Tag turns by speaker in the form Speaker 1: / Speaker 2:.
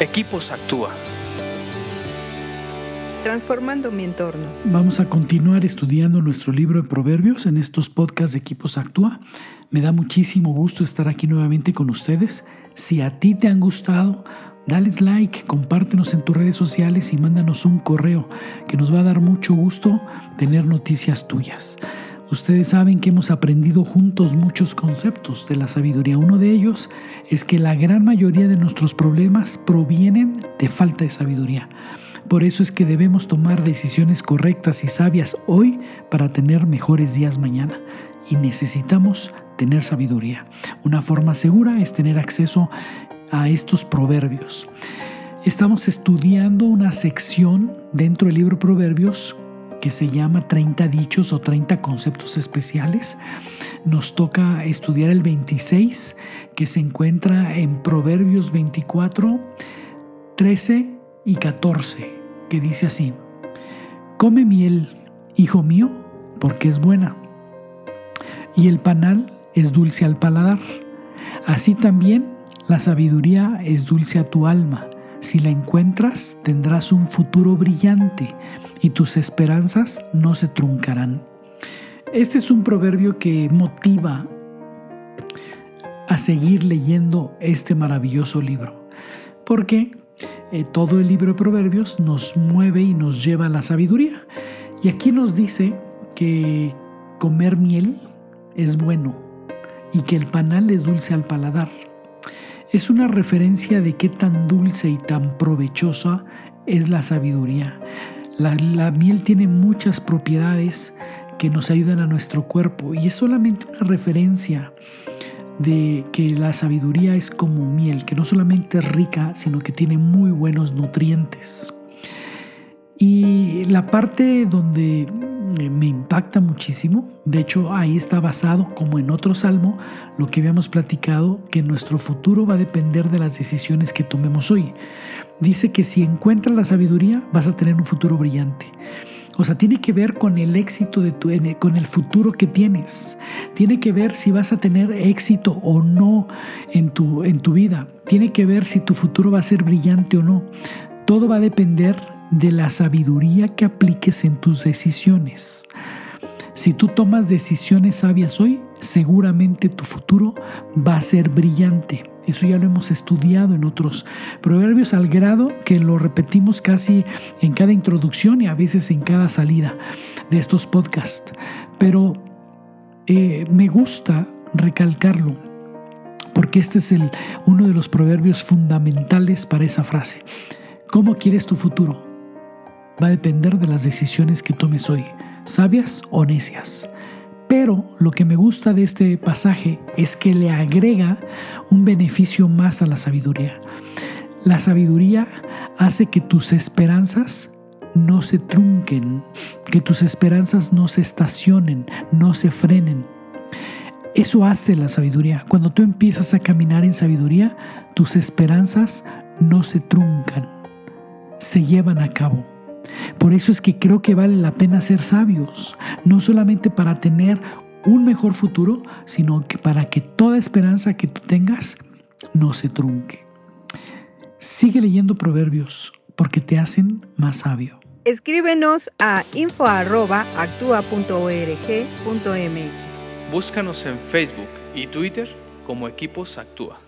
Speaker 1: Equipos Actúa.
Speaker 2: Transformando mi entorno.
Speaker 3: Vamos a continuar estudiando nuestro libro de proverbios en estos podcasts de Equipos Actúa. Me da muchísimo gusto estar aquí nuevamente con ustedes. Si a ti te han gustado, dales like, compártenos en tus redes sociales y mándanos un correo que nos va a dar mucho gusto tener noticias tuyas. Ustedes saben que hemos aprendido juntos muchos conceptos de la sabiduría. Uno de ellos es que la gran mayoría de nuestros problemas provienen de falta de sabiduría. Por eso es que debemos tomar decisiones correctas y sabias hoy para tener mejores días mañana. Y necesitamos tener sabiduría. Una forma segura es tener acceso a estos proverbios. Estamos estudiando una sección dentro del libro Proverbios que se llama 30 dichos o 30 conceptos especiales. Nos toca estudiar el 26 que se encuentra en Proverbios 24, 13 y 14, que dice así, Come miel, hijo mío, porque es buena, y el panal es dulce al paladar. Así también la sabiduría es dulce a tu alma si la encuentras, tendrás un futuro brillante y tus esperanzas no se truncarán. Este es un proverbio que motiva a seguir leyendo este maravilloso libro, porque eh, todo el libro de proverbios nos mueve y nos lleva a la sabiduría. Y aquí nos dice que comer miel es bueno y que el panal es dulce al paladar es una referencia de qué tan dulce y tan provechosa es la sabiduría. La, miel tiene muchas propiedades que nos ayudan a nuestro cuerpo y es solamente una referencia de que la sabiduría es como miel, que no solamente es rica, sino que tiene muy buenos nutrientes. Y la parte donde me impacta muchísimo. De hecho, ahí está basado, como en otro salmo, lo que habíamos platicado, que nuestro futuro va a depender de las decisiones que tomemos hoy. Dice que si encuentras la sabiduría, vas a tener un futuro brillante. O sea, tiene que ver con el éxito de tu, con el futuro que tienes. Tiene que ver si vas a tener éxito o no en tu, en tu vida. Tiene que ver si tu futuro va a ser brillante o no. Todo va a depender de la sabiduría que apliques en tus decisiones. Si tú tomas decisiones sabias hoy, seguramente tu futuro va a ser brillante. Eso ya lo hemos estudiado en otros proverbios al grado que lo repetimos casi en cada introducción y a veces en cada salida de estos podcasts. Pero eh, me gusta recalcarlo porque este es uno de los proverbios fundamentales para esa frase. ¿Cómo quieres tu futuro? va a depender de las decisiones que tomes hoy, sabias o necias. Pero lo que me gusta de este pasaje es que le agrega un beneficio más a la sabiduría. La sabiduría hace que tus esperanzas no se trunquen, que tus esperanzas no se estacionen, no se frenen. Eso hace la sabiduría. Cuando tú empiezas a caminar en sabiduría, tus esperanzas no se truncan, se llevan a cabo. Por eso es que creo que vale la pena ser sabios, no solamente para tener un mejor futuro, sino que para que toda esperanza que tú tengas no se trunque. Sigue leyendo proverbios porque te hacen más sabio.
Speaker 2: Escríbenos a info.actua.org.mx.
Speaker 1: Búscanos en Facebook y Twitter como Equipos Actúa.